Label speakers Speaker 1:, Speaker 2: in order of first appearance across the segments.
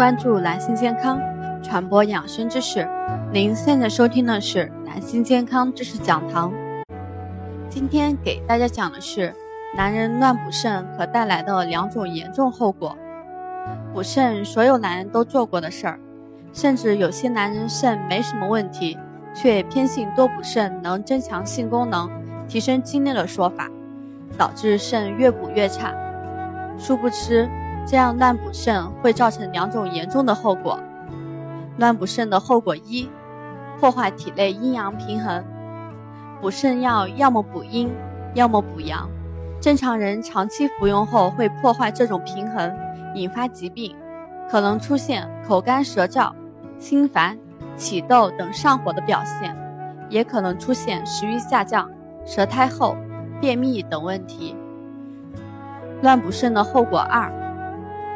Speaker 1: 关注男性健康，传播养生知识。您现在收听的是男性健康知识讲堂。今天给大家讲的是男人乱补肾可带来的两种严重后果。补肾，所有男人都做过的事儿，甚至有些男人肾没什么问题，却偏信多补肾能增强性功能、提升精力的说法，导致肾越补越差。殊不知。这样乱补肾会造成两种严重的后果。乱补肾的后果一，破坏体内阴阳平衡。补肾药要么补阴，要么补阳。正常人长期服用后会破坏这种平衡，引发疾病，可能出现口干舌燥、心烦、起痘等上火的表现，也可能出现食欲下降、舌苔厚、便秘等问题。乱补肾的后果二。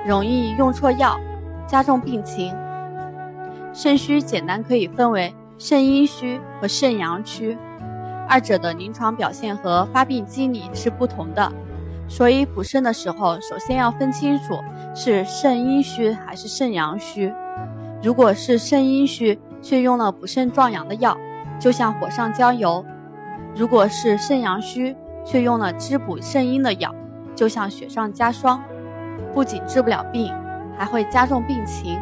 Speaker 1: 容易用错药，加重病情。肾虚简单可以分为肾阴虚和肾阳虚，二者的临床表现和发病机理是不同的，所以补肾的时候，首先要分清楚是肾阴虚还是肾阳虚。如果是肾阴虚，却用了补肾壮阳的药，就像火上浇油；如果是肾阳虚，却用了滋补肾阴的药，就像雪上加霜。不仅治不了病，还会加重病情。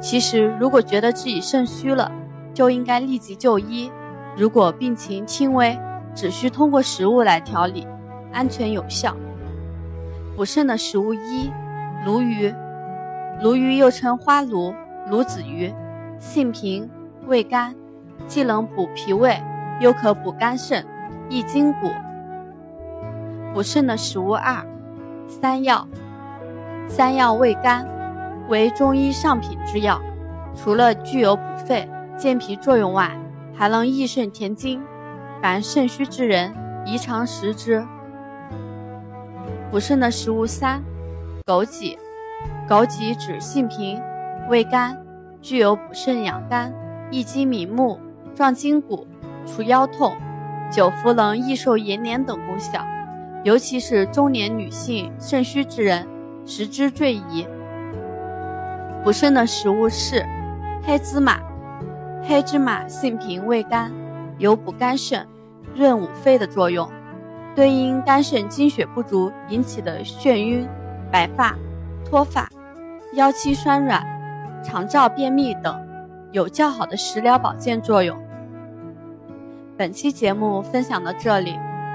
Speaker 1: 其实，如果觉得自己肾虚了，就应该立即就医。如果病情轻微，只需通过食物来调理，安全有效。补肾的食物一：鲈鱼。鲈鱼又称花鲈、鲈子鱼，性平，味甘，既能补脾胃，又可补肝肾、益筋骨。补肾的食物二。三药，三药味甘，为中医上品之药，除了具有补肺健脾作用外，还能益肾填精。凡肾虚之人，宜常食之。补肾的食物三，枸杞。枸杞指性平，味甘，具有补肾养肝、益精明目、壮筋骨、除腰痛、久服能益寿延年等功效。尤其是中年女性肾虚之人，食之最宜。补肾的食物是黑芝麻。黑芝麻性平味甘，有补肝肾、润五肺的作用，对因肝肾精血不足引起的眩晕、白发、脱发、腰膝酸软、肠燥便秘等，有较好的食疗保健作用。本期节目分享到这里。